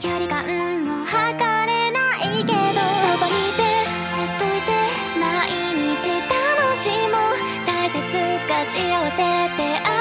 距離感も測れないけど。そばにいてずっといて毎日楽しもう。大切か幸せってあ